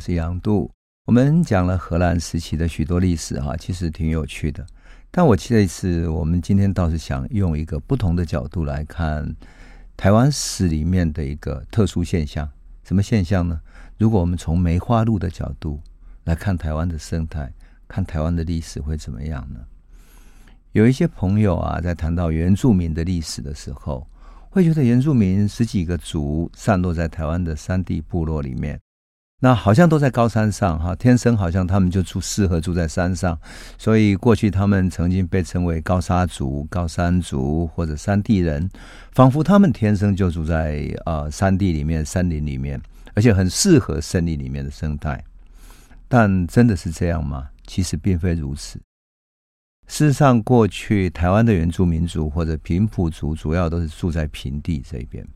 是杨度。我们讲了荷兰时期的许多历史，哈，其实挺有趣的。但我这一次，我们今天倒是想用一个不同的角度来看台湾史里面的一个特殊现象。什么现象呢？如果我们从梅花鹿的角度来看台湾的生态，看台湾的历史会怎么样呢？有一些朋友啊，在谈到原住民的历史的时候，会觉得原住民十几个族散落在台湾的山地部落里面，那好像都在高山上哈，天生好像他们就住适合住在山上，所以过去他们曾经被称为高沙族、高山族或者山地人，仿佛他们天生就住在呃山地里面、山林里面，而且很适合森林里面的生态。但真的是这样吗？其实并非如此。事实上，过去台湾的原住民族或者平埔族主要都是住在平地这边。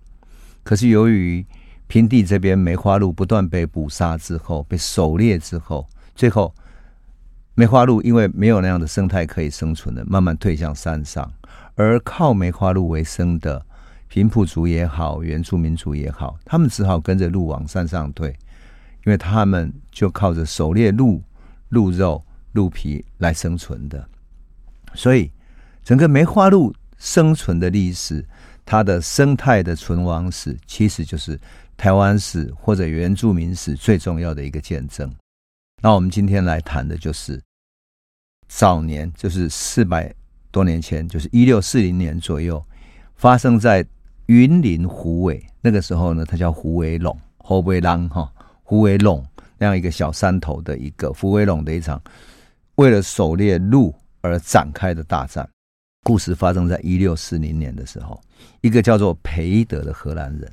可是由于平地这边梅花鹿不断被捕杀之后，被狩猎之后，最后梅花鹿因为没有那样的生态可以生存的，慢慢退向山上。而靠梅花鹿为生的平埔族也好，原住民族也好，他们只好跟着鹿往山上退，因为他们就靠着狩猎鹿、鹿肉、鹿皮来生存的。所以，整个梅花鹿生存的历史，它的生态的存亡史，其实就是台湾史或者原住民史最重要的一个见证。那我们今天来谈的就是早年，就是四百多年前，就是一六四零年左右，发生在云林虎尾那个时候呢，它叫虎尾陇，虎尾浪哈，虎尾陇那样一个小山头的一个虎尾陇的一场，为了狩猎鹿。而展开的大战，故事发生在一六四零年的时候，一个叫做培德的荷兰人，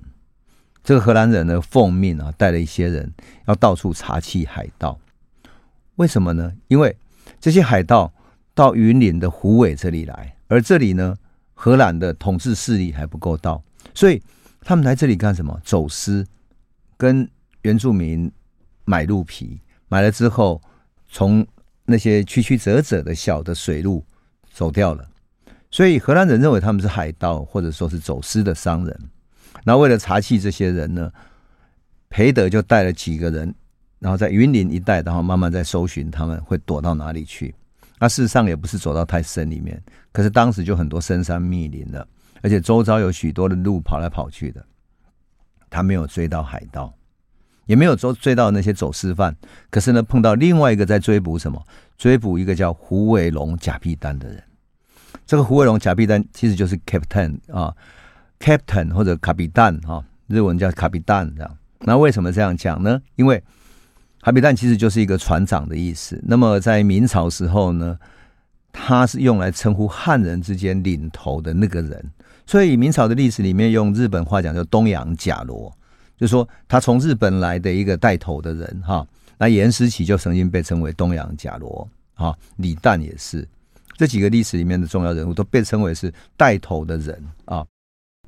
这个荷兰人呢，奉命啊，带了一些人要到处查缉海盗。为什么呢？因为这些海盗到云林的虎尾这里来，而这里呢，荷兰的统治势力还不够到，所以他们来这里干什么？走私，跟原住民买鹿皮，买了之后从。那些曲曲折折的小的水路走掉了，所以荷兰人认为他们是海盗，或者说是走私的商人。然后为了查缉这些人呢，培德就带了几个人，然后在云林一带，然后慢慢在搜寻他们会躲到哪里去。那事实上也不是走到太深里面，可是当时就很多深山密林了，而且周遭有许多的路跑来跑去的，他没有追到海盗。也没有追追到那些走私犯，可是呢，碰到另外一个在追捕什么？追捕一个叫胡伟龙假币丹的人。这个胡伟龙假币丹其实就是 captain 啊，captain 或者卡比蛋哈，日文叫卡比蛋这样。那为什么这样讲呢？因为卡比蛋其实就是一个船长的意思。那么在明朝时候呢，他是用来称呼汉人之间领头的那个人。所以明朝的历史里面用日本话讲叫东洋甲罗。就说，他从日本来的一个带头的人哈，那严思齐就曾经被称为东洋甲罗哈，李旦也是，这几个历史里面的重要人物都被称为是带头的人啊。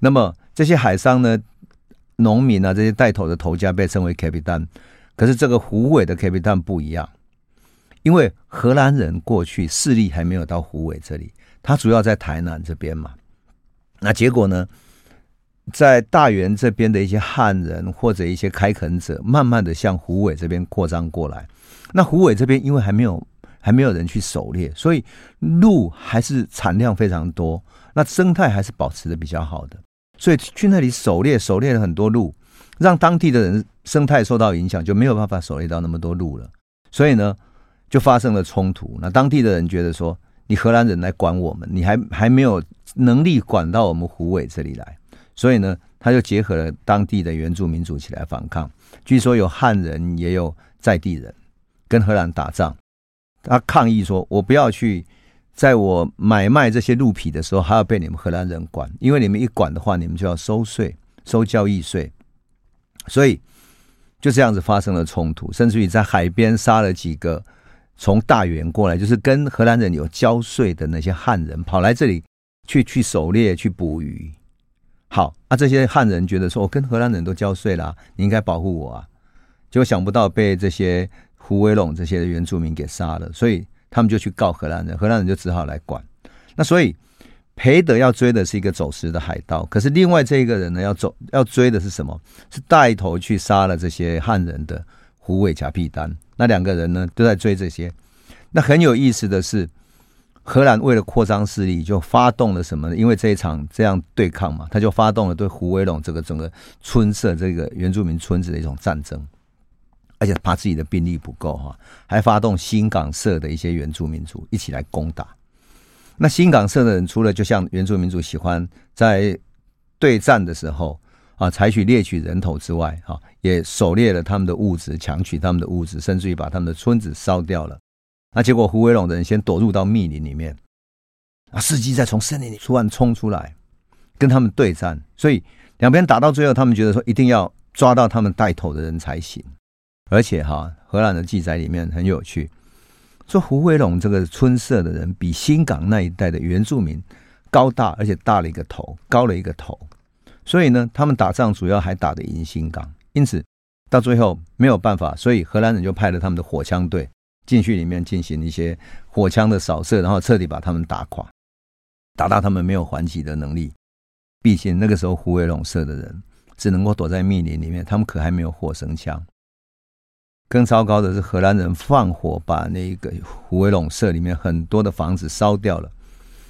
那么这些海商呢，农民啊，这些带头的头家被称为 Capitan，可是这个虎尾的 Capitan 不一样，因为荷兰人过去势力还没有到虎尾这里，他主要在台南这边嘛，那结果呢？在大员这边的一些汉人或者一些开垦者，慢慢的向虎尾这边扩张过来。那虎尾这边因为还没有还没有人去狩猎，所以鹿还是产量非常多，那生态还是保持的比较好的。所以去那里狩猎，狩猎了很多鹿，让当地的人生态受到影响，就没有办法狩猎到那么多鹿了。所以呢，就发生了冲突。那当地的人觉得说，你荷兰人来管我们，你还还没有能力管到我们虎尾这里来。所以呢，他就结合了当地的原住民族起来反抗。据说有汉人，也有在地人，跟荷兰打仗。他抗议说：“我不要去，在我买卖这些鹿皮的时候，还要被你们荷兰人管，因为你们一管的话，你们就要收税，收交易税。”所以就这样子发生了冲突，甚至于在海边杀了几个从大原过来，就是跟荷兰人有交税的那些汉人，跑来这里去去狩猎、去捕鱼。好啊，这些汉人觉得说，我跟荷兰人都交税了，你应该保护我啊。结果想不到被这些胡威龙这些原住民给杀了，所以他们就去告荷兰人，荷兰人就只好来管。那所以培德要追的是一个走私的海盗，可是另外这一个人呢，要走要追的是什么？是带头去杀了这些汉人的虎尾甲必丹，那两个人呢都在追这些。那很有意思的是，荷兰为了扩张势力，就发动了什么呢？因为这一场这样对抗嘛，他就发动了对胡威龙这个整个村社这个原住民村子的一种战争，而且怕自己的兵力不够哈，还发动新港社的一些原住民族一起来攻打。那新港社的人，除了就像原住民族喜欢在对战的时候。啊，采取猎取人头之外，哈，也狩猎了他们的物资，抢取他们的物资，甚至于把他们的村子烧掉了。那结果，胡伟龙的人先躲入到密林里面，啊，司机再从森林里突然冲出来，跟他们对战。所以两边打到最后，他们觉得说一定要抓到他们带头的人才行。而且哈，荷兰的记载里面很有趣，说虎尾陇这个村社的人比新港那一带的原住民高大，而且大了一个头，高了一个头。所以呢，他们打仗主要还打得赢新港，因此到最后没有办法，所以荷兰人就派了他们的火枪队进去里面进行一些火枪的扫射，然后彻底把他们打垮，打到他们没有还击的能力。毕竟那个时候虎尾陇社的人只能够躲在密林里面，他们可还没有火绳枪。更糟糕的是，荷兰人放火把那个虎尾陇社里面很多的房子烧掉了，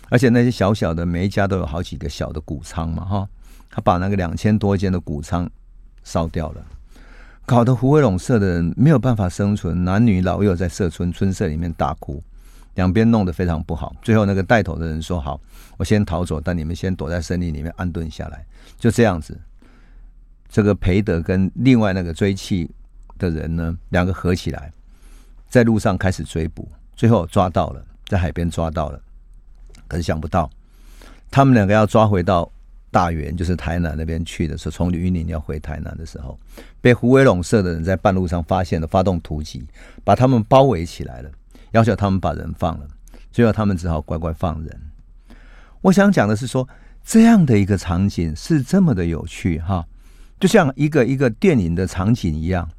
而且那些小小的每一家都有好几个小的谷仓嘛，哈。他把那个两千多间的谷仓烧掉了，搞得虎尾陇社的人没有办法生存，男女老幼在社村村社里面大哭，两边弄得非常不好。最后那个带头的人说：“好，我先逃走，但你们先躲在森林里面安顿下来。”就这样子，这个培德跟另外那个追缉的人呢，两个合起来，在路上开始追捕，最后抓到了，在海边抓到了。可是想不到，他们两个要抓回到。大员就是台南那边去的时候，从云林要回台南的时候，被胡威龙社的人在半路上发现了，发动突击，把他们包围起来了，要求他们把人放了，最后他们只好乖乖放人。我想讲的是说，这样的一个场景是这么的有趣哈，就像一个一个电影的场景一样，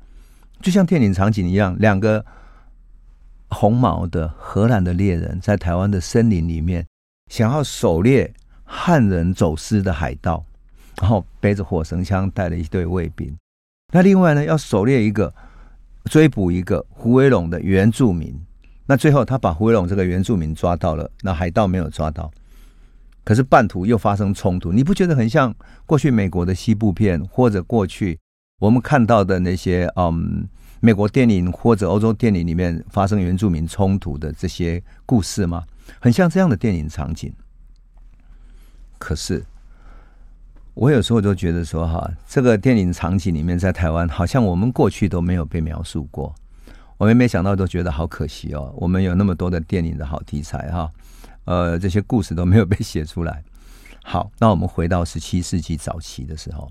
就像电影场景一样，两个红毛的荷兰的猎人在台湾的森林里面想要狩猎。汉人走私的海盗，然后背着火绳枪，带了一队卫兵。那另外呢，要狩猎一个、追捕一个虎尾陇的原住民。那最后他把虎尾陇这个原住民抓到了，那海盗没有抓到。可是半途又发生冲突，你不觉得很像过去美国的西部片，或者过去我们看到的那些嗯美国电影或者欧洲电影里面发生原住民冲突的这些故事吗？很像这样的电影场景。可是，我有时候都觉得说，哈，这个电影场景里面，在台湾好像我们过去都没有被描述过。我们没想到，都觉得好可惜哦。我们有那么多的电影的好题材，哈，呃，这些故事都没有被写出来。好，那我们回到十七世纪早期的时候，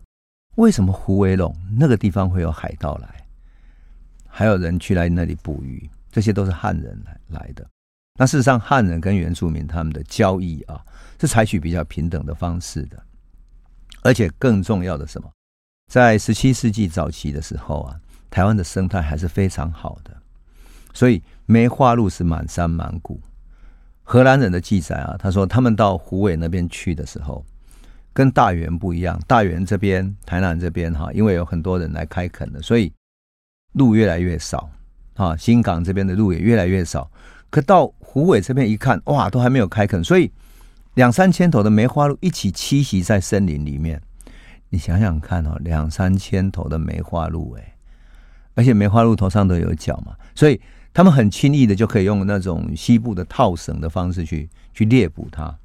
为什么虎尾陇那个地方会有海盗来，还有人去来那里捕鱼？这些都是汉人来来的。那事实上，汉人跟原住民他们的交易啊。是采取比较平等的方式的，而且更重要的什么，在十七世纪早期的时候啊，台湾的生态还是非常好的，所以梅花鹿是满山满谷。荷兰人的记载啊，他说他们到虎尾那边去的时候，跟大园不一样。大园这边、台南这边哈，因为有很多人来开垦的，所以路越来越少啊。新港这边的路也越来越少。可到湖尾这边一看，哇，都还没有开垦，所以。两三千头的梅花鹿一起栖息在森林里面，你想想看哦，两三千头的梅花鹿哎，而且梅花鹿头上都有角嘛，所以他们很轻易的就可以用那种西部的套绳的方式去去猎捕它。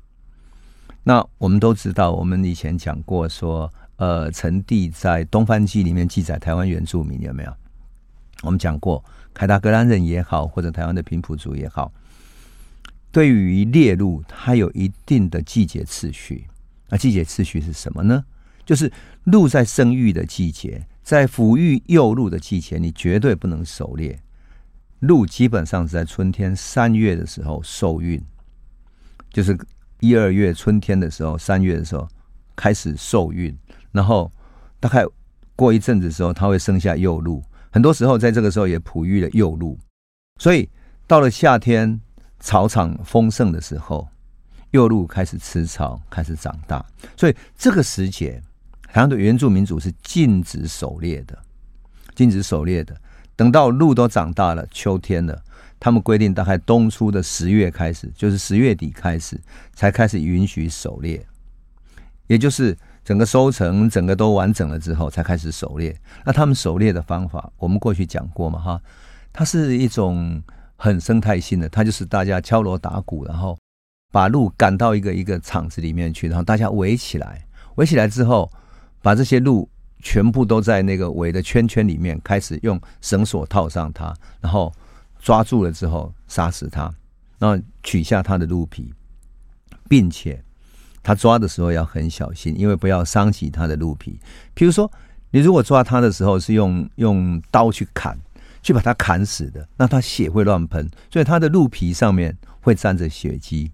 那我们都知道，我们以前讲过说，呃，陈帝在《东方记》里面记载台湾原住民有没有？我们讲过凯达格兰人也好，或者台湾的平埔族也好。对于猎鹿，它有一定的季节次序。那季节次序是什么呢？就是鹿在生育的季节，在抚育幼鹿的季节，你绝对不能狩猎。鹿基本上是在春天三月的时候受孕，就是一二月春天的时候，三月的时候开始受孕，然后大概过一阵子的时候，它会生下幼鹿。很多时候在这个时候也哺育了幼鹿，所以到了夏天。草场丰盛的时候，幼鹿开始吃草，开始长大。所以这个时节，台湾的原住民族是禁止狩猎的，禁止狩猎的。等到鹿都长大了，秋天了，他们规定大概冬初的十月开始，就是十月底开始，才开始允许狩猎，也就是整个收成整个都完整了之后，才开始狩猎。那他们狩猎的方法，我们过去讲过嘛，哈，它是一种很生态性的，它就是大家敲锣打鼓，然后把鹿赶到一个一个场子里面去，然后大家围起来，围起来之后，把这些鹿。全部都在那个围的圈圈里面，开始用绳索套上它，然后抓住了之后杀死它，然后取下它的鹿皮，并且他抓的时候要很小心，因为不要伤及它的鹿皮。譬如说，你如果抓他的时候是用用刀去砍，去把它砍死的，那它血会乱喷，所以它的鹿皮上面会沾着血迹。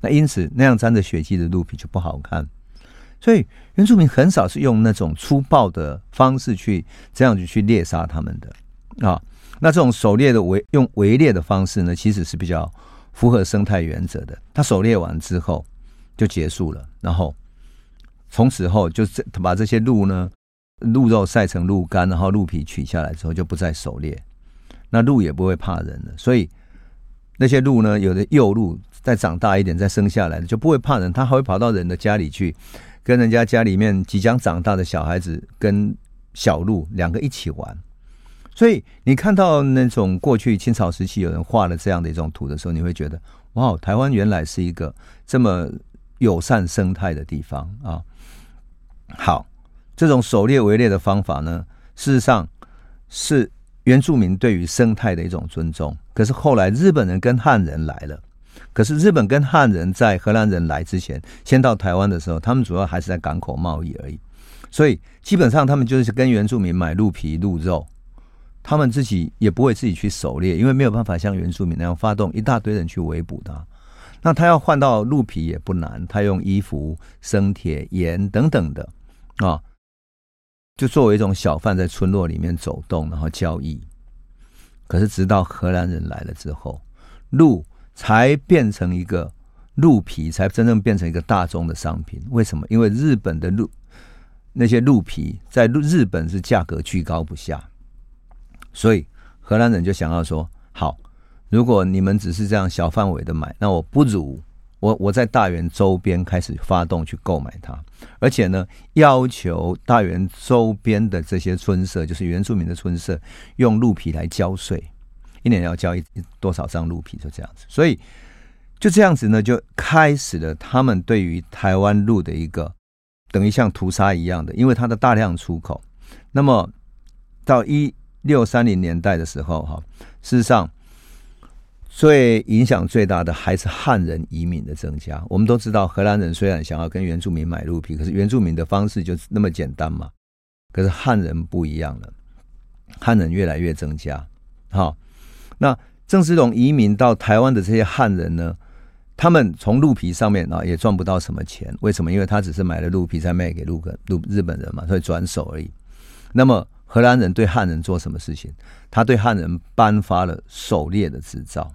那因此，那样沾着血迹的鹿皮就不好看。所以原住民很少是用那种粗暴的方式去这样子去猎杀他们的啊。那这种狩猎的围用围猎的方式呢，其实是比较符合生态原则的。他狩猎完之后就结束了，然后从此后就把这些鹿呢，鹿肉晒成鹿干，然后鹿皮取下来之后就不再狩猎。那鹿也不会怕人了，所以那些鹿呢，有的幼鹿再长大一点再生下来就不会怕人，它还会跑到人的家里去。跟人家家里面即将长大的小孩子跟小鹿两个一起玩，所以你看到那种过去清朝时期有人画了这样的一种图的时候，你会觉得哇，台湾原来是一个这么友善生态的地方啊！好，这种狩猎围猎的方法呢，事实上是原住民对于生态的一种尊重。可是后来日本人跟汉人来了。可是日本跟汉人在荷兰人来之前，先到台湾的时候，他们主要还是在港口贸易而已，所以基本上他们就是跟原住民买鹿皮、鹿肉，他们自己也不会自己去狩猎，因为没有办法像原住民那样发动一大堆人去围捕他。那他要换到鹿皮也不难，他用衣服、生铁、盐等等的啊，就作为一种小贩在村落里面走动，然后交易。可是直到荷兰人来了之后，鹿。才变成一个鹿皮，才真正变成一个大宗的商品。为什么？因为日本的鹿那些鹿皮在日本是价格居高不下，所以荷兰人就想要说：好，如果你们只是这样小范围的买，那我不如我我在大园周边开始发动去购买它，而且呢，要求大园周边的这些村社，就是原住民的村社，用鹿皮来交税。一年要交一多少张鹿皮，就这样子，所以就这样子呢，就开始了他们对于台湾鹿的一个等于像屠杀一样的，因为它的大量出口。那么到一六三零年代的时候，哈，事实上最影响最大的还是汉人移民的增加。我们都知道，荷兰人虽然想要跟原住民买鹿皮，可是原住民的方式就是那么简单嘛。可是汉人不一样了，汉人越来越增加，哈。那郑芝龙移民到台湾的这些汉人呢，他们从鹿皮上面啊也赚不到什么钱。为什么？因为他只是买了鹿皮，再卖给鹿个鹿日本人嘛，所以转手而已。那么荷兰人对汉人做什么事情？他对汉人颁发了狩猎的执照。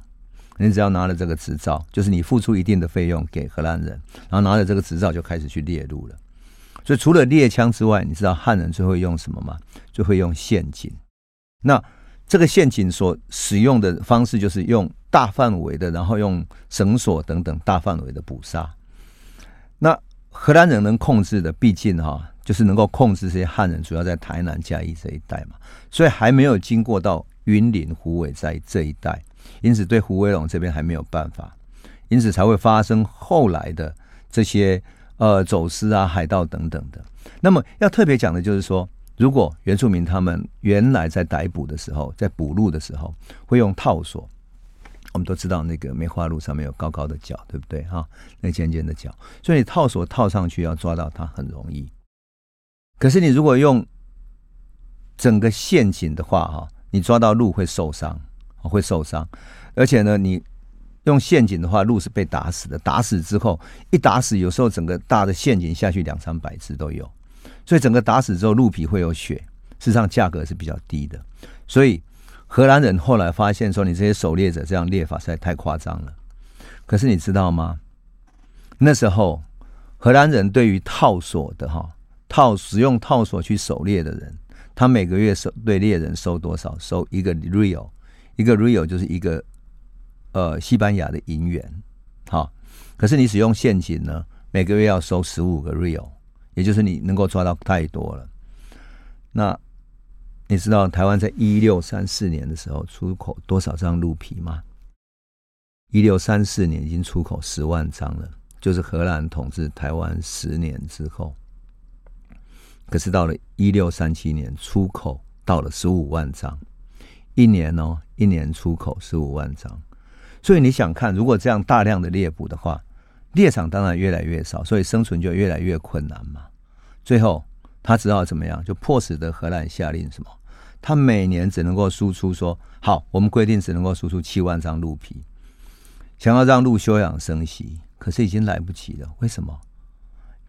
你只要拿了这个执照，就是你付出一定的费用给荷兰人，然后拿着这个执照就开始去猎鹿了。所以除了猎枪之外，你知道汉人最会用什么吗？最会用陷阱。那这个陷阱所使用的方式就是用大范围的，然后用绳索等等大范围的捕杀。那荷兰人能控制的，毕竟哈，就是能够控制这些汉人，主要在台南嘉义这一带嘛，所以还没有经过到云林虎尾在这一带，因此对胡威龙这边还没有办法，因此才会发生后来的这些呃走私啊、海盗等等的。那么要特别讲的就是说。如果原住民他们原来在逮捕的时候，在捕鹿的时候会用套索，我们都知道那个梅花鹿上面有高高的角，对不对？哈，那尖尖的角，所以套索套上去要抓到它很容易。可是你如果用整个陷阱的话，哈，你抓到鹿会受伤，会受伤。而且呢，你用陷阱的话，鹿是被打死的。打死之后，一打死，有时候整个大的陷阱下去两三百只都有。所以整个打死之后，鹿皮会有血，事实上价格是比较低的。所以荷兰人后来发现说，你这些狩猎者这样猎法实在太夸张了。可是你知道吗？那时候荷兰人对于套索的哈套使用套索去狩猎的人，他每个月收对猎人收多少？收一个 real，一个 real 就是一个呃西班牙的银元，好。可是你使用现金呢，每个月要收十五个 real，也就是你能够抓到太多了。那你知道台湾在一六三四年的时候出口多少张鹿皮吗？一六三四年已经出口十万张了，就是荷兰统治台湾十年之后。可是到了一六三七年，出口到了十五万张，一年哦，一年出口十五万张。所以你想看，如果这样大量的猎捕的话，猎场当然越来越少，所以生存就越来越困难嘛。最后他只好怎么样？就迫使得荷兰下令什么？他每年只能够输出说好，我们规定只能够输出七万张鹿皮，想要让鹿休养生息，可是已经来不及了。为什么？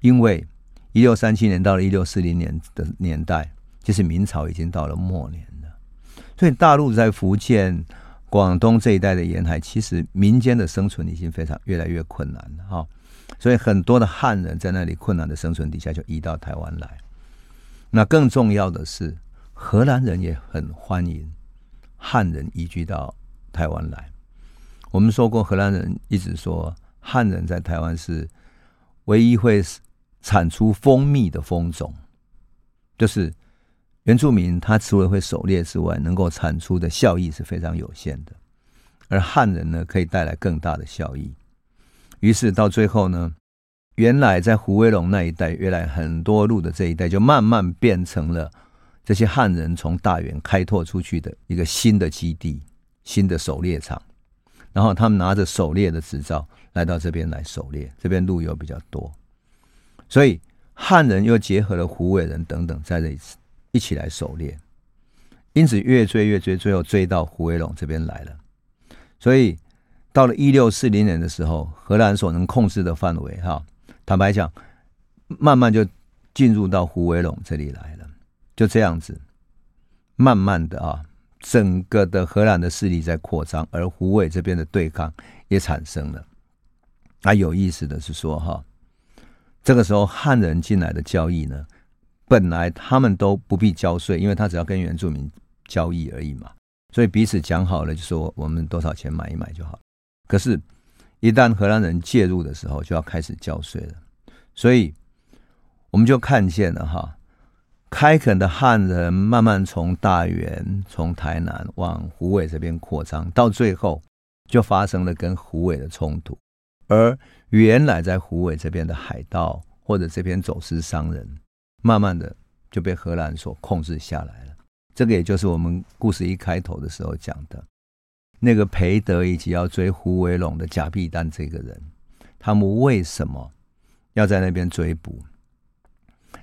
因为一六三七年到了一六四零年的年代，就是明朝已经到了末年了，所以大陆在福建。广东这一带的沿海，其实民间的生存已经非常越来越困难了哈，所以很多的汉人在那里困难的生存底下，就移到台湾来。那更重要的是，荷兰人也很欢迎汉人移居到台湾来。我们说过，荷兰人一直说汉人在台湾是唯一会产出蜂蜜的蜂种，就是。原住民他除了会狩猎之外，能够产出的效益是非常有限的，而汉人呢，可以带来更大的效益。于是到最后呢，原来在胡威龙那一带，原来很多路的这一带，就慢慢变成了这些汉人从大原开拓出去的一个新的基地、新的狩猎场。然后他们拿着狩猎的执照来到这边来狩猎，这边路又比较多，所以汉人又结合了胡伟人等等，在这一次。一起来狩猎，因此越追越追，最后追到胡伟龙这边来了。所以到了一六四零年的时候，荷兰所能控制的范围，哈，坦白讲，慢慢就进入到胡伟龙这里来了。就这样子，慢慢的啊，整个的荷兰的势力在扩张，而胡伟这边的对抗也产生了。啊，有意思的是说，哈，这个时候汉人进来的交易呢，本来他们都不必交税，因为他只要跟原住民交易而已嘛，所以彼此讲好了，就说我们多少钱买一买就好。可是，一旦荷兰人介入的时候，就要开始交税了。所以，我们就看见了哈，开垦的汉人慢慢从大员、从台南往虎尾这边扩张，到最后就发生了跟虎尾的冲突。而原来在虎尾这边的海盗或者这边走私商人。慢慢的就被荷兰所控制下来了，这个也就是我们故事一开头的时候讲的，那个裴德以及要追虎尾陇的甲必丹这个人，他们为什么要在那边追捕？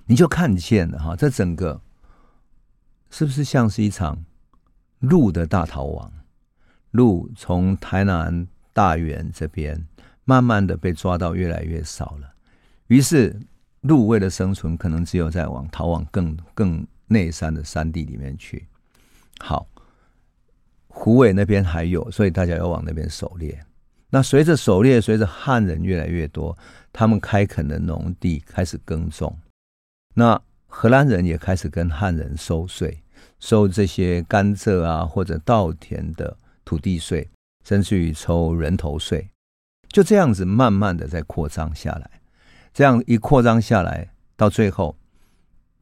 你就看见了哈，这整个是不是像是一场鹿的大逃亡？鹿从台南大员这边慢慢的被抓到越来越少了，于是。鹿为了生存，可能只有在往逃往更更内山的山地里面去。好，虎尾那边还有，所以大家要往那边狩猎。那随着狩猎，随着汉人越来越多，他们开垦的农地开始耕种。那荷兰人也开始跟汉人收税，收这些甘蔗啊或者稻田的土地税，甚至于抽人头税。就这样子，慢慢的在扩张下来。这样一扩张下来，到最后，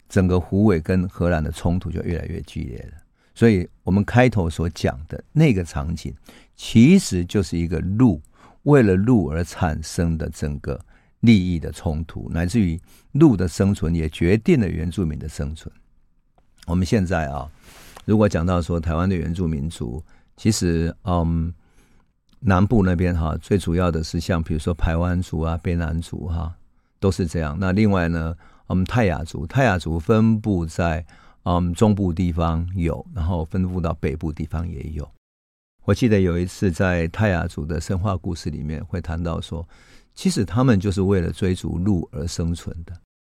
整个虎尾跟荷兰的冲突就越来越剧烈了。所以，我们开头所讲的那个场景，其实就是一个鹿为了鹿而产生的整个利益的冲突，乃至于鹿的生存也决定了原住民的生存。我们现在啊，如果讲到说台湾的原住民族，其实嗯，南部那边哈，最主要的是像比如说排湾族啊、卑南族哈。都是这样。那另外呢，我们泰雅族，泰雅族分布在嗯中部地方有，然后分布到北部地方也有。我记得有一次在泰雅族的神话故事里面会谈到说，其实他们就是为了追逐鹿而生存的。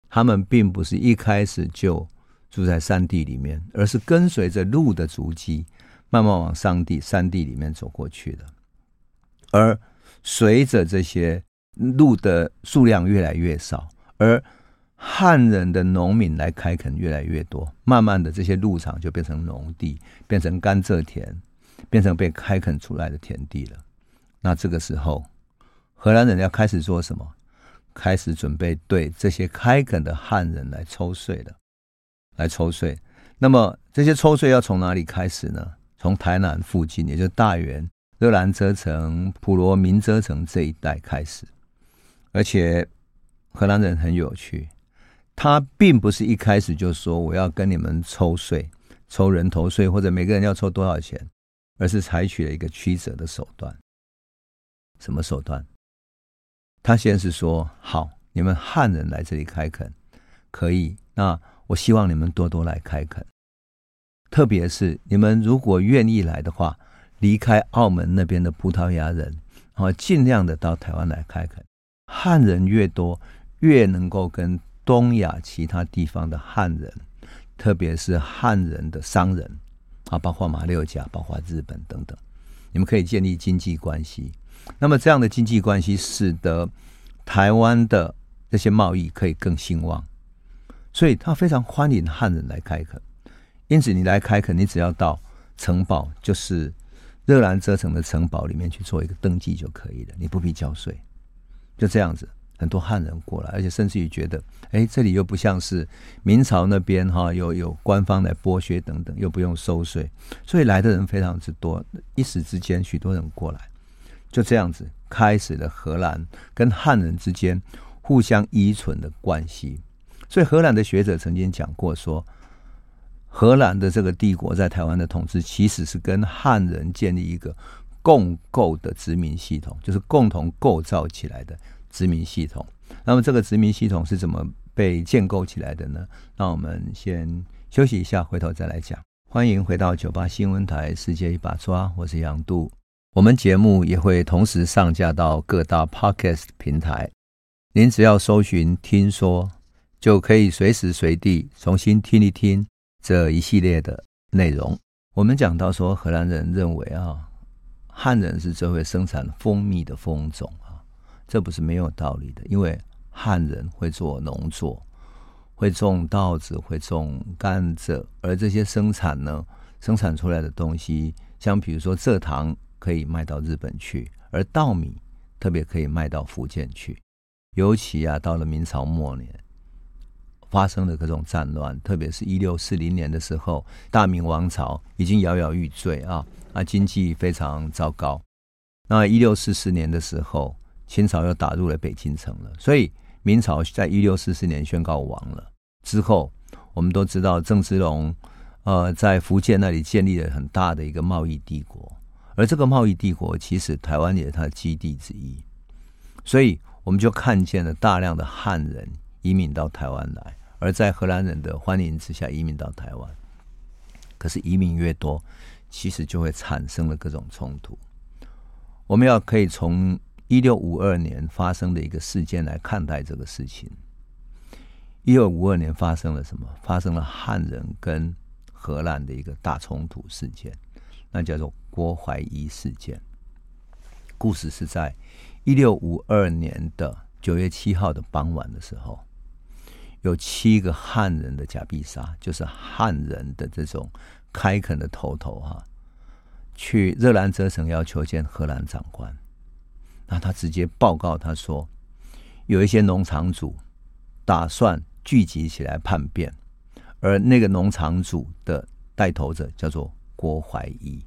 他们并不是一开始就住在山地里面，而是跟随着鹿的足迹，慢慢往山地山地里面走过去的。而随着这些。鹿的数量越来越少，而汉人的农民来开垦越来越多，慢慢的这些牧场就变成农地，变成甘蔗田，变成被开垦出来的田地了。那这个时候，荷兰人要开始做什么？开始准备对这些开垦的汉人来抽税了，来抽税。那么这些抽税要从哪里开始呢？从台南附近，也就是大员、热兰遮城、普罗民遮城这一带开始。而且荷兰人很有趣，他并不是一开始就说我要跟你们抽税，抽人头税或者每个人要抽多少钱，而是采取了一个曲折的手段。什么手段？他先是说：“好，你们汉人来这里开垦，可以。那我希望你们多多来开垦，特别是你们如果愿意来的话，离开澳门那边的葡萄牙人，啊，尽量的到台湾来开垦。汉人越多，越能够跟东亚其他地方的汉人，特别是汉人的商人，啊，包括马六甲，包括日本等等，你们可以建立经济关系。”那么这样的经济关系使得台湾的这些贸易可以更兴旺，所以他非常欢迎汉人来开垦。因此，你来开垦，你只要到城堡，就是热兰遮城的城堡里面去做一个登记就可以了，你不必交税。就这样子，很多汉人过来，而且甚至于觉得，哎，这里又不像是明朝那边哈，有有官方来剥削等等，又不用收税，所以来的人非常之多。一时之间，许多人过来。就这样子开始了荷兰跟汉人之间互相依存的关系，所以荷兰的学者曾经讲过说，荷兰的这个帝国在台湾的统治其实是跟汉人建立一个共构的殖民系统，就是共同构造起来的殖民系统。那么这个殖民系统是怎么被建构起来的呢？那我们先休息一下，回头再来讲。欢迎回到九八新闻台《世界一把抓》，我是杨渡。我们节目也会同时上架到各大 Podcast 平台，您只要搜寻“听说”，就可以随时随地重新听一听这一系列的内容。我们讲到说，荷兰人认为啊，汉人是最会生产蜂蜜的蜂种啊，这不是没有道理的，因为汉人会做农作，会种稻子，会种甘蔗，而这些生产呢，生产出来的东西，像比如说蔗糖。可以卖到日本去，而稻米特别可以卖到福建去。尤其啊，到了明朝末年，发生的各种战乱，特别是一六四零年的时候，大明王朝已经摇摇欲坠啊，啊，经济非常糟糕。那一六四四年的时候，清朝又打入了北京城了，所以明朝在一六四四年宣告亡了。之后，我们都知道郑芝龙呃在福建那里建立了很大的一个贸易帝国。而这个贸易帝国，其实台湾也是它的基地之一，所以我们就看见了大量的汉人移民到台湾来，而在荷兰人的欢迎之下移民到台湾。可是移民越多，其实就会产生了各种冲突。我们要可以从一六五二年发生的一个事件来看待这个事情。一六五二年发生了什么？发生了汉人跟荷兰的一个大冲突事件。那叫做郭怀义事件。故事是在一六五二年的九月七号的傍晚的时候，有七个汉人的假必杀，就是汉人的这种开垦的头头哈，去热兰遮城要求见荷兰长官。那他直接报告他说，有一些农场主打算聚集起来叛变，而那个农场主的带头者叫做。郭怀义，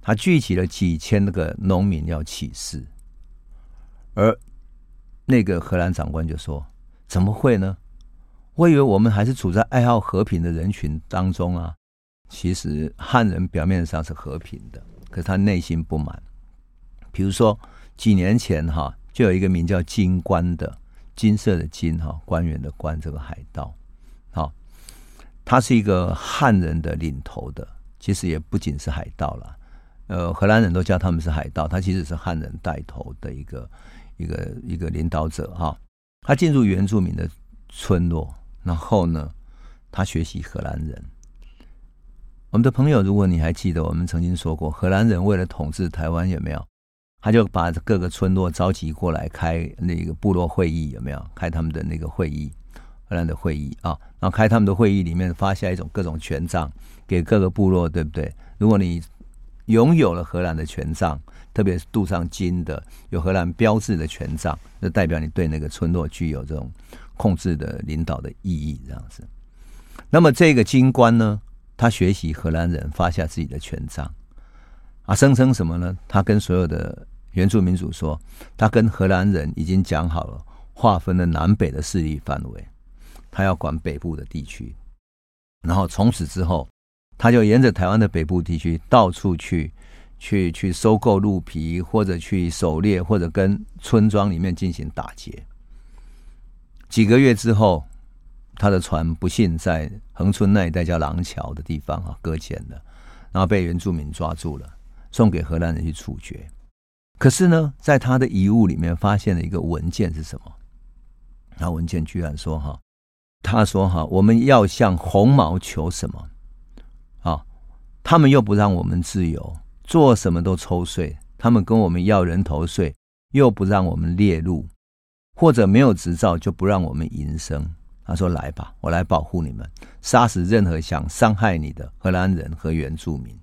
他聚集了几千那个农民要起事，而那个荷兰长官就说：“怎么会呢？我以为我们还是处在爱好和平的人群当中啊！其实汉人表面上是和平的，可是他内心不满。比如说几年前哈，就有一个名叫金官的金色的金哈，官员的官，这个海盗，好，他是一个汉人的领头的。”其实也不仅是海盗了，呃，荷兰人都叫他们是海盗，他其实是汉人带头的一个一个一个领导者哈。他进入原住民的村落，然后呢，他学习荷兰人。我们的朋友，如果你还记得，我们曾经说过，荷兰人为了统治台湾，有没有？他就把各个村落召集过来开那个部落会议，有没有？开他们的那个会议，荷兰的会议啊，然后开他们的会议里面发下一种各种权杖给各个部落，对不对？如果你拥有了荷兰的权杖，特别是镀上金的、有荷兰标志的权杖，就代表你对那个村落具有这种控制的领导的意义，这样子。那么这个金官呢，他学习荷兰人发下自己的权杖，啊，声称什么呢？他跟所有的原住民族说，他跟荷兰人已经讲好了，划分了南北的势力范围，他要管北部的地区，然后从此之后。他就沿着台湾的北部地区到处去，去去收购鹿皮，或者去狩猎，或者跟村庄里面进行打劫。几个月之后，他的船不幸在恒春那一带叫廊桥的地方啊搁浅了，然后被原住民抓住了，送给荷兰人去处决。可是呢，在他的遗物里面发现了一个文件是什么？那文件居然说哈，他说哈，我们要向红毛求什么？啊他们又不让我们自由，做什么都抽税。他们跟我们要人头税，又不让我们猎鹿，或者没有执照就不让我们营生。他说：“来吧，我来保护你们，杀死任何想伤害你的荷兰人和原住民。”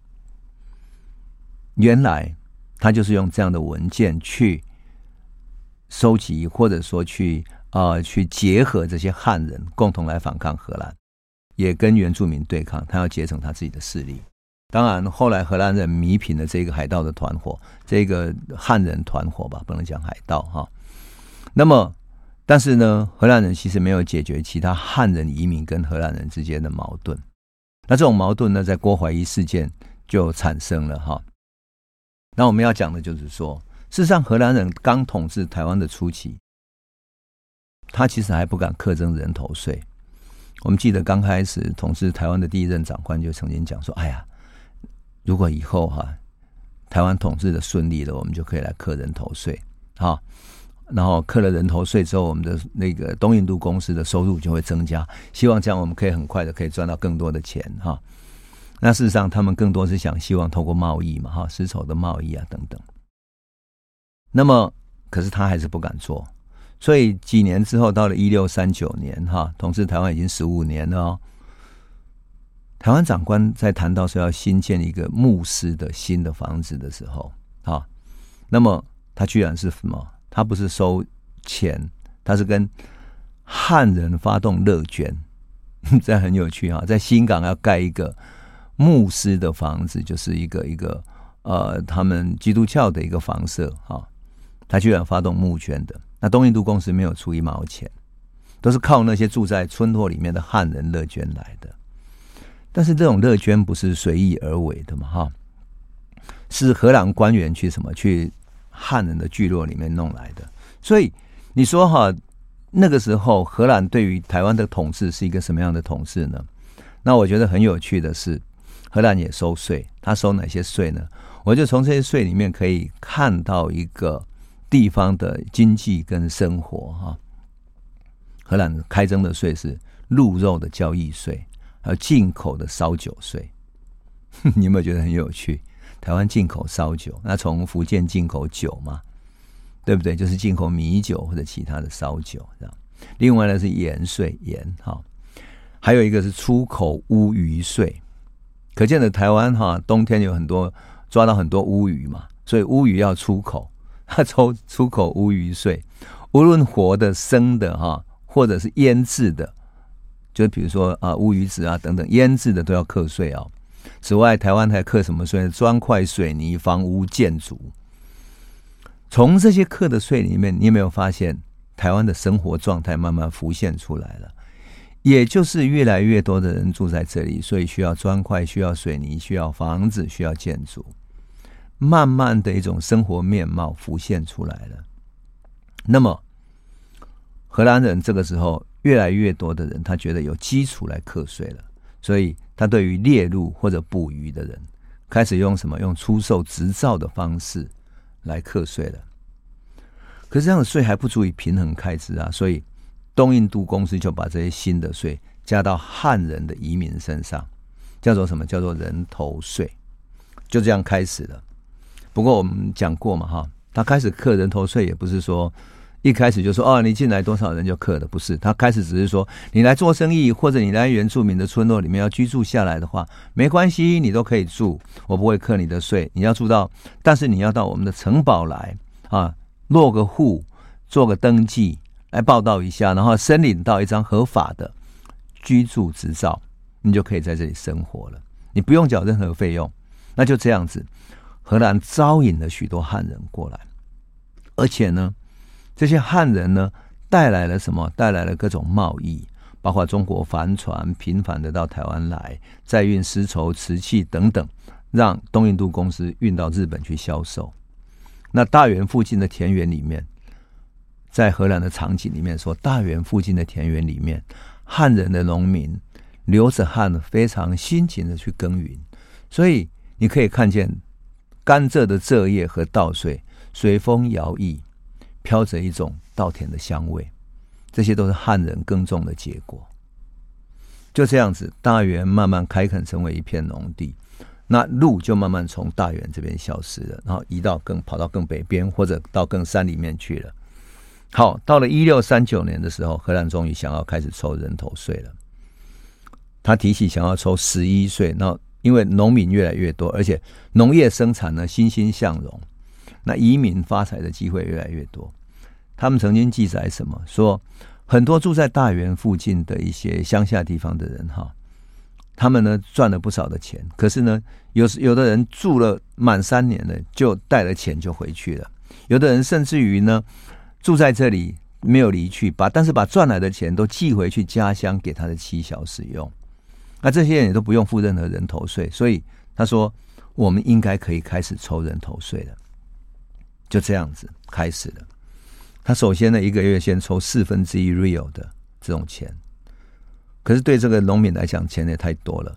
原来他就是用这样的文件去收集，或者说去啊、呃、去结合这些汉人，共同来反抗荷兰，也跟原住民对抗。他要结成他自己的势力。当然，后来荷兰人弥平了这个海盗的团伙，这个汉人团伙吧，不能讲海盗哈。那么，但是呢，荷兰人其实没有解决其他汉人移民跟荷兰人之间的矛盾。那这种矛盾呢，在郭怀一事件就产生了哈。那我们要讲的就是说，事实上，荷兰人刚统治台湾的初期，他其实还不敢克征人头税。我们记得刚开始统治台湾的第一任长官就曾经讲说：“哎呀。”如果以后哈、台湾统治的顺利了，我们就可以来克人头税，哈，然后课了人头税之后，我们的那个东印度公司的收入就会增加，希望这样我们可以很快的可以赚到更多的钱，哈。那事实上，他们更多是想希望透过贸易嘛，哈，丝绸的贸易啊等等。那么，可是他还是不敢做，所以几年之后，到了一六三九年，哈，统治台湾已经十五年了哦。台湾长官在谈到说要新建一个牧师的新的房子的时候，啊，那么他居然是什么？他不是收钱，他是跟汉人发动乐捐，这很有趣哈。在新港要盖一个牧师的房子，就是一个一个呃，他们基督教的一个房舍哈。他居然发动募捐的，那东印度公司没有出一毛钱，都是靠那些住在村落里面的汉人乐捐来的。但是这种乐捐不是随意而为的嘛，哈，是荷兰官员去什么去汉人的聚落里面弄来的。所以你说哈，那个时候荷兰对于台湾的统治是一个什么样的统治呢？那我觉得很有趣的是，荷兰也收税，他收哪些税呢？我就从这些税里面可以看到一个地方的经济跟生活哈。荷兰开征的税是鹿肉的交易税。还有进口的烧酒税，你有没有觉得很有趣？台湾进口烧酒，那从福建进口酒嘛，对不对？就是进口米酒或者其他的烧酒这样。另外呢是盐税，盐哈，还有一个是出口乌鱼税。可见的台湾哈，冬天有很多抓到很多乌鱼嘛，所以乌鱼要出口，他抽出口乌鱼税，无论活的、生的哈，或者是腌制的。就比如说啊，乌鱼子啊等等腌制的都要课税哦。此外，台湾还课什么税？砖块、水泥、房屋建筑。从这些课的税里面，你有没有发现台湾的生活状态慢慢浮现出来了？也就是越来越多的人住在这里，所以需要砖块、需要水泥、需要房子、需要建筑，慢慢的一种生活面貌浮现出来了。那么，荷兰人这个时候。越来越多的人，他觉得有基础来课税了，所以他对于猎鹿或者捕鱼的人，开始用什么？用出售执照的方式来课税了。可是这样的税还不足以平衡开支啊，所以东印度公司就把这些新的税加到汉人的移民身上，叫做什么？叫做人头税，就这样开始了。不过我们讲过嘛，哈，他开始课人头税也不是说。一开始就说哦，你进来多少人就克的，不是。他开始只是说，你来做生意，或者你来原住民的村落里面要居住下来的话，没关系，你都可以住，我不会克你的税。你要住到，但是你要到我们的城堡来啊，落个户，做个登记，来报道一下，然后申领到一张合法的居住执照，你就可以在这里生活了，你不用缴任何费用。那就这样子，荷兰招引了许多汉人过来，而且呢。这些汉人呢，带来了什么？带来了各种贸易，包括中国帆船频繁的到台湾来，载运丝绸、瓷器等等，让东印度公司运到日本去销售。那大园附近的田园里面，在荷兰的场景里面说，大园附近的田园里面，汉人的农民流着汗，非常辛勤的去耕耘，所以你可以看见甘蔗的蔗叶和稻穗随风摇曳。飘着一种稻田的香味，这些都是汉人耕种的结果。就这样子，大园慢慢开垦成为一片农地，那路就慢慢从大园这边消失了，然后移到更跑到更北边，或者到更山里面去了。好，到了一六三九年的时候，荷兰终于想要开始抽人头税了。他提起想要抽十一税，那因为农民越来越多，而且农业生产呢欣欣向荣。那移民发财的机会越来越多。他们曾经记载什么？说很多住在大园附近的一些乡下地方的人，哈，他们呢赚了不少的钱。可是呢，有有的人住了满三年了，就带了钱就回去了。有的人甚至于呢，住在这里没有离去，把但是把赚来的钱都寄回去家乡给他的妻小使用。那这些人也都不用付任何人头税。所以他说，我们应该可以开始抽人头税了。就这样子开始了。他首先呢，一个月先抽四分之一 real 的这种钱，可是对这个农民来讲，钱也太多了。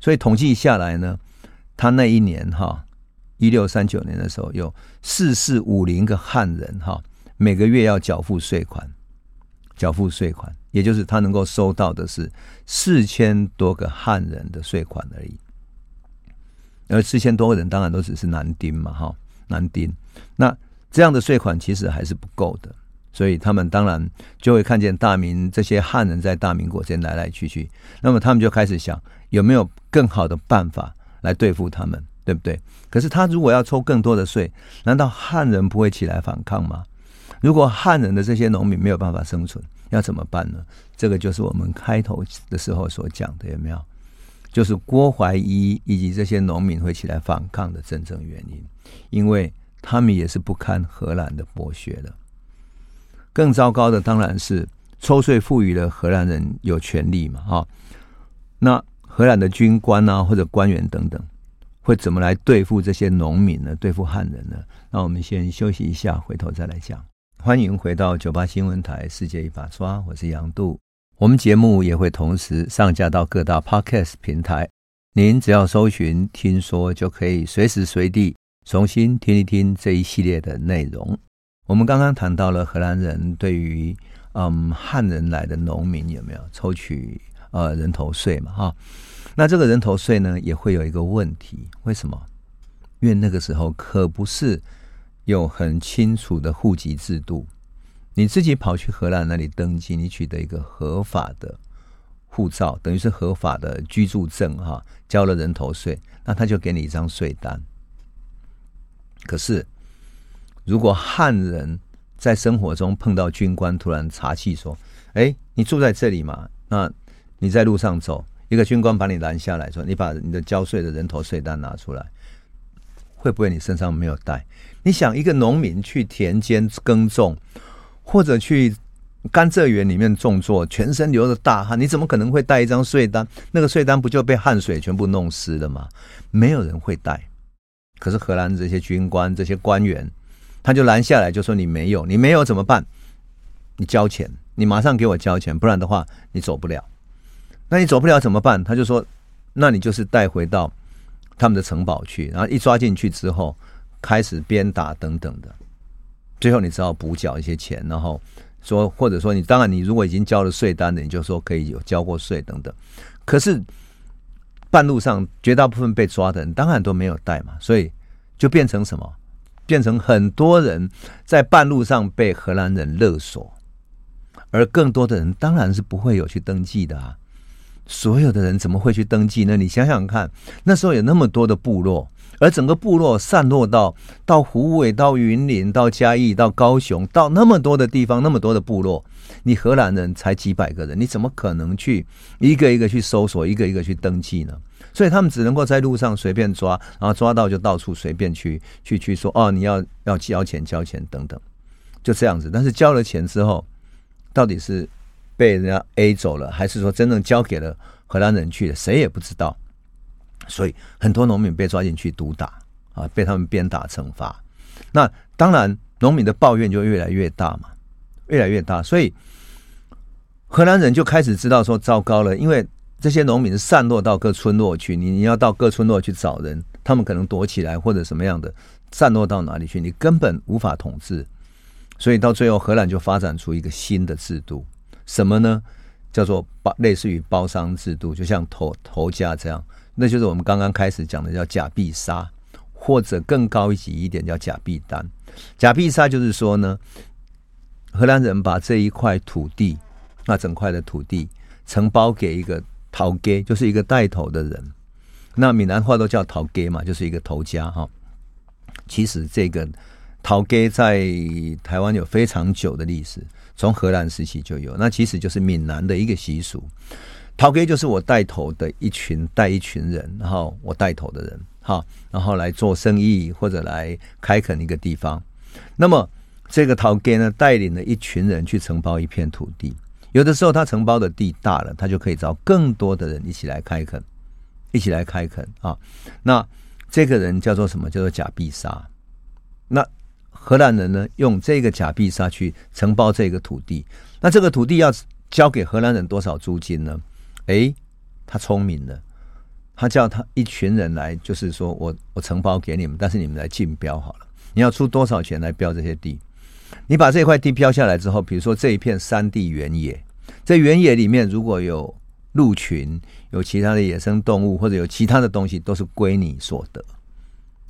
所以统计下来呢，他那一年哈，一六三九年的时候，有四四五零个汉人哈，每个月要缴付税款，缴付税款，也就是他能够收到的是四千多个汉人的税款而已。而四千多个人当然都只是男丁嘛哈。男丁，那这样的税款其实还是不够的，所以他们当然就会看见大明这些汉人在大明国间来来去去，那么他们就开始想有没有更好的办法来对付他们，对不对？可是他如果要抽更多的税，难道汉人不会起来反抗吗？如果汉人的这些农民没有办法生存，要怎么办呢？这个就是我们开头的时候所讲的，有没有？就是郭怀一以及这些农民会起来反抗的真正原因，因为他们也是不堪荷兰的剥削的。更糟糕的当然是抽税赋予了荷兰人有权利嘛，哈。那荷兰的军官啊或者官员等等，会怎么来对付这些农民呢？对付汉人呢？那我们先休息一下，回头再来讲。欢迎回到九八新闻台《世界一把抓》，我是杨度。我们节目也会同时上架到各大 Podcast 平台，您只要搜寻“听说”，就可以随时随地重新听一听这一系列的内容。我们刚刚谈到了荷兰人对于嗯汉人来的农民有没有抽取呃人头税嘛？哈，那这个人头税呢也会有一个问题，为什么？因为那个时候可不是有很清楚的户籍制度。你自己跑去荷兰那里登记，你取得一个合法的护照，等于是合法的居住证，哈，交了人头税，那他就给你一张税单。可是，如果汉人在生活中碰到军官突然查气说：“哎，你住在这里嘛？那你在路上走，一个军官把你拦下来说，你把你的交税的人头税单拿出来，会不会你身上没有带？你想，一个农民去田间耕种。”或者去甘蔗园里面种作，全身流着大汗，你怎么可能会带一张税单？那个税单不就被汗水全部弄湿了吗？没有人会带。可是荷兰这些军官、这些官员，他就拦下来，就说：“你没有，你没有怎么办？你交钱，你马上给我交钱，不然的话你走不了。那你走不了怎么办？”他就说：“那你就是带回到他们的城堡去，然后一抓进去之后，开始鞭打等等的。”最后你只好补缴一些钱，然后说，或者说你当然你如果已经交了税单的，你就说可以有交过税等等。可是半路上绝大部分被抓的人当然都没有带嘛，所以就变成什么？变成很多人在半路上被荷兰人勒索，而更多的人当然是不会有去登记的啊。所有的人怎么会去登记呢？你想想看，那时候有那么多的部落。而整个部落散落到到虎尾、到云林、到嘉义、到高雄、到那么多的地方，那么多的部落，你荷兰人才几百个人，你怎么可能去一个一个去搜索，一个一个去登记呢？所以他们只能够在路上随便抓，然后抓到就到处随便去去去说哦，你要要交钱交钱等等，就这样子。但是交了钱之后，到底是被人家 A 走了，还是说真正交给了荷兰人去了，谁也不知道。所以很多农民被抓进去毒打啊，被他们鞭打惩罚。那当然，农民的抱怨就越来越大嘛，越来越大。所以荷兰人就开始知道说，糟糕了，因为这些农民散落到各村落去，你你要到各村落去找人，他们可能躲起来或者什么样的，散落到哪里去，你根本无法统治。所以到最后，荷兰就发展出一个新的制度，什么呢？叫做包，类似于包商制度，就像头头家这样。那就是我们刚刚开始讲的，叫假币杀，或者更高级一点叫假币单。假币杀就是说呢，荷兰人把这一块土地，那整块的土地承包给一个头家，就是一个带头的人。那闽南话都叫头家嘛，就是一个头家哈。其实这个头家在台湾有非常久的历史，从荷兰时期就有。那其实就是闽南的一个习俗。头家就是我带头的一群带一群人，然后我带头的人，哈，然后来做生意或者来开垦一个地方。那么这个头家呢，带领了一群人去承包一片土地。有的时候他承包的地大了，他就可以找更多的人一起来开垦，一起来开垦啊。那这个人叫做什么？叫做假必杀。那荷兰人呢，用这个假必杀去承包这个土地。那这个土地要交给荷兰人多少租金呢？哎，他聪明了，他叫他一群人来，就是说我我承包给你们，但是你们来竞标好了，你要出多少钱来标这些地？你把这块地标下来之后，比如说这一片山地原野，这原野里面如果有鹿群、有其他的野生动物或者有其他的东西，都是归你所得，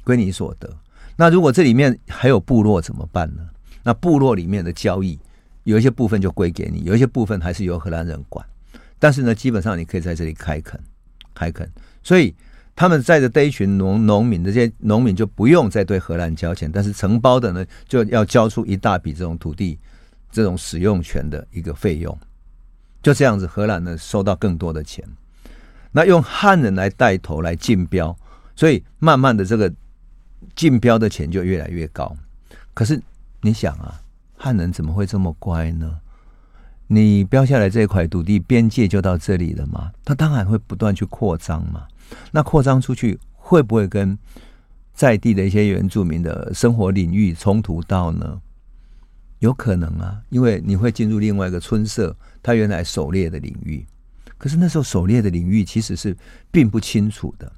归你所得。那如果这里面还有部落怎么办呢？那部落里面的交易有一些部分就归给你，有一些部分还是由荷兰人管。但是呢，基本上你可以在这里开垦，开垦，所以他们在这一群农农民，这些农民就不用再对荷兰交钱，但是承包的呢，就要交出一大笔这种土地这种使用权的一个费用，就这样子，荷兰呢收到更多的钱，那用汉人来带头来竞标，所以慢慢的这个竞标的钱就越来越高。可是你想啊，汉人怎么会这么乖呢？你标下来这块土地边界就到这里了吗？它当然会不断去扩张嘛。那扩张出去会不会跟在地的一些原住民的生活领域冲突到呢？有可能啊，因为你会进入另外一个村社，他原来狩猎的领域。可是那时候狩猎的领域其实是并不清楚的。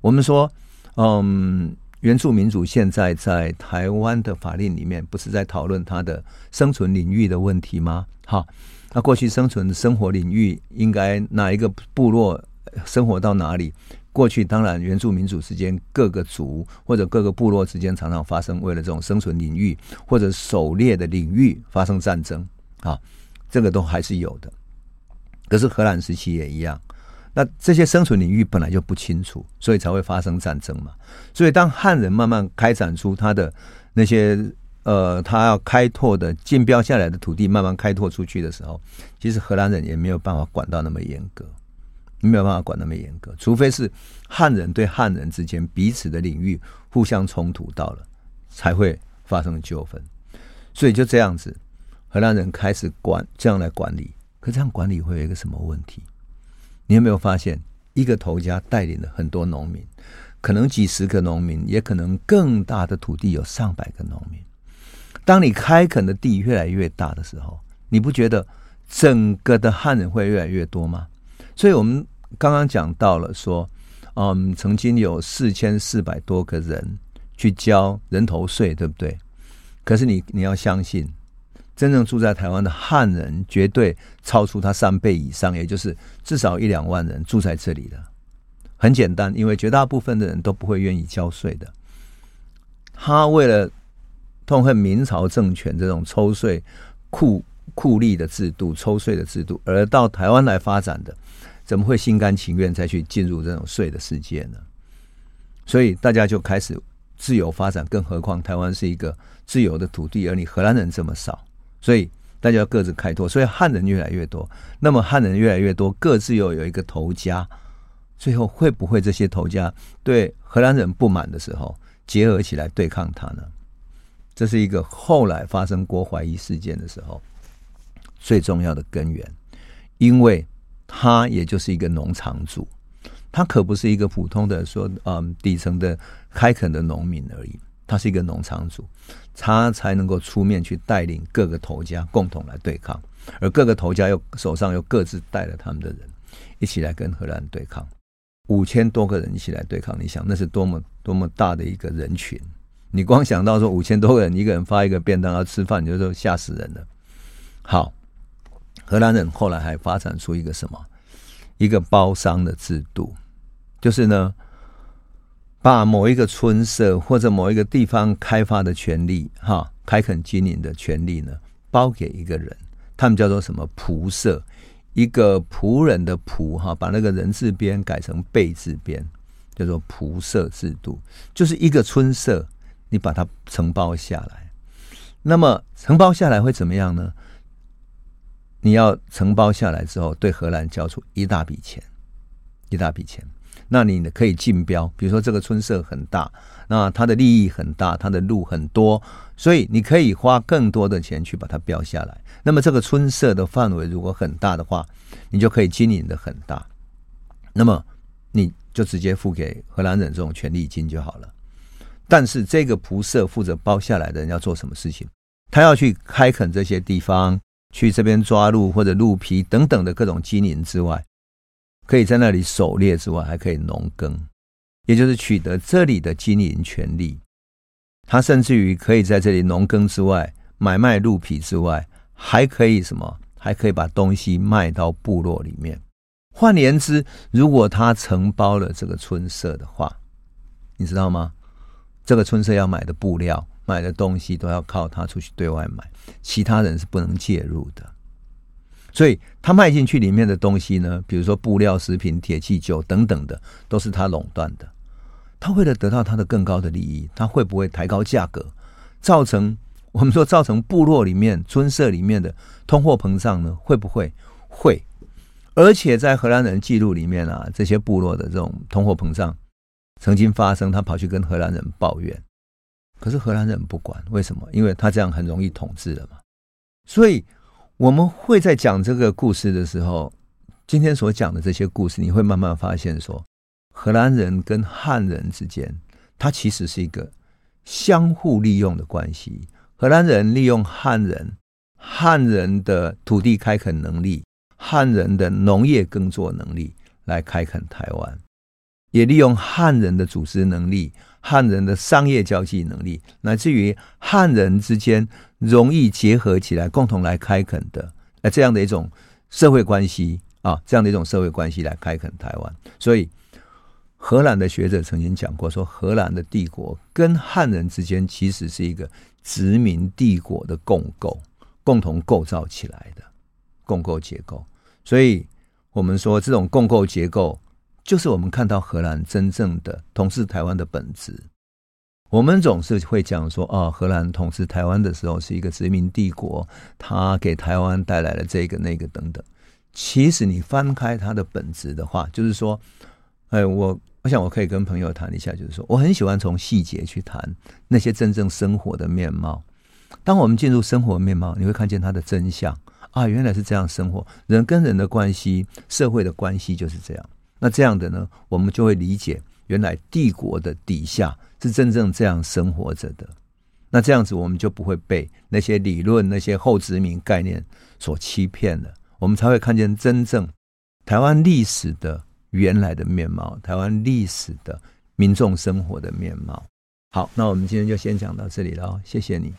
我们说，嗯。原住民族现在在台湾的法令里面，不是在讨论他的生存领域的问题吗？好，那过去生存的生活领域应该哪一个部落生活到哪里？过去当然原住民族之间各个族或者各个部落之间常常发生为了这种生存领域或者狩猎的领域发生战争啊，这个都还是有的。可是荷兰时期也一样。那这些生存领域本来就不清楚，所以才会发生战争嘛。所以当汉人慢慢开展出他的那些呃，他要开拓的竞标下来的土地，慢慢开拓出去的时候，其实荷兰人也没有办法管到那么严格，没有办法管那么严格，除非是汉人对汉人之间彼此的领域互相冲突到了，才会发生纠纷。所以就这样子，荷兰人开始管这样来管理，可这样管理会有一个什么问题？你有没有发现，一个头家带领了很多农民，可能几十个农民，也可能更大的土地有上百个农民。当你开垦的地越来越大的时候，你不觉得整个的汉人会越来越多吗？所以我们刚刚讲到了说，嗯，曾经有四千四百多个人去交人头税，对不对？可是你你要相信。真正住在台湾的汉人，绝对超出他三倍以上，也就是至少一两万人住在这里的。很简单，因为绝大部分的人都不会愿意交税的。他为了痛恨明朝政权这种抽税、酷酷吏的制度、抽税的制度，而到台湾来发展的，怎么会心甘情愿再去进入这种税的世界呢？所以大家就开始自由发展，更何况台湾是一个自由的土地，而你荷兰人这么少，所以大家要各自开拓，所以汉人越来越多。那么汉人越来越多，各自又有一个头家，最后会不会这些头家对荷兰人不满的时候，结合起来对抗他呢？这是一个后来发生郭怀义事件的时候最重要的根源，因为他也就是一个农场主。他可不是一个普通的说，嗯，底层的开垦的农民而已，他是一个农场主，他才能够出面去带领各个头家共同来对抗，而各个头家又手上又各自带了他们的人，一起来跟荷兰对抗，五千多个人一起来对抗，你想那是多么多么大的一个人群，你光想到说五千多个人，一个人发一个便当要吃饭，你就说吓死人了。好，荷兰人后来还发展出一个什么？一个包商的制度。就是呢，把某一个村社或者某一个地方开发的权利，哈，开垦经营的权利呢，包给一个人，他们叫做什么？仆社，一个仆人的仆，哈，把那个人字边改成贝字边，叫做仆社制度，就是一个村社，你把它承包下来，那么承包下来会怎么样呢？你要承包下来之后，对荷兰交出一大笔钱，一大笔钱。那你可以竞标，比如说这个村社很大，那它的利益很大，它的路很多，所以你可以花更多的钱去把它标下来。那么这个村社的范围如果很大的话，你就可以经营的很大。那么你就直接付给荷兰人这种权利金就好了。但是这个仆社负责包下来的人要做什么事情？他要去开垦这些地方，去这边抓鹿或者鹿皮等等的各种经营之外。可以在那里狩猎之外，还可以农耕，也就是取得这里的经营权利。他甚至于可以在这里农耕之外，买卖鹿皮之外，还可以什么？还可以把东西卖到部落里面。换言之，如果他承包了这个村社的话，你知道吗？这个村社要买的布料、买的东西都要靠他出去对外买，其他人是不能介入的。所以他卖进去里面的东西呢，比如说布料、食品、铁器、酒等等的，都是他垄断的。他为了得到他的更高的利益，他会不会抬高价格，造成我们说造成部落里面、村社里面的通货膨胀呢？会不会？会。而且在荷兰人记录里面啊，这些部落的这种通货膨胀曾经发生，他跑去跟荷兰人抱怨，可是荷兰人不管，为什么？因为他这样很容易统治了嘛。所以。我们会在讲这个故事的时候，今天所讲的这些故事，你会慢慢发现说，荷兰人跟汉人之间，它其实是一个相互利用的关系。荷兰人利用汉人，汉人的土地开垦能力，汉人的农业耕作能力来开垦台湾，也利用汉人的组织能力。汉人的商业交际能力，乃至于汉人之间容易结合起来，共同来开垦的，呃，这样的一种社会关系啊，这样的一种社会关系来开垦台湾。所以，荷兰的学者曾经讲过，说荷兰的帝国跟汉人之间其实是一个殖民帝国的共构，共同构造起来的共构结构。所以我们说，这种共构结构。就是我们看到荷兰真正的统治台湾的本质。我们总是会讲说，哦，荷兰统治台湾的时候是一个殖民帝国，他给台湾带来了这个那个等等。其实你翻开它的本质的话，就是说，哎，我我想我可以跟朋友谈一下，就是说，我很喜欢从细节去谈那些真正生活的面貌。当我们进入生活面貌，你会看见它的真相啊，原来是这样生活，人跟人的关系，社会的关系就是这样。那这样的呢，我们就会理解，原来帝国的底下是真正这样生活着的。那这样子，我们就不会被那些理论、那些后殖民概念所欺骗了。我们才会看见真正台湾历史的原来的面貌，台湾历史的民众生活的面貌。好，那我们今天就先讲到这里了，谢谢你。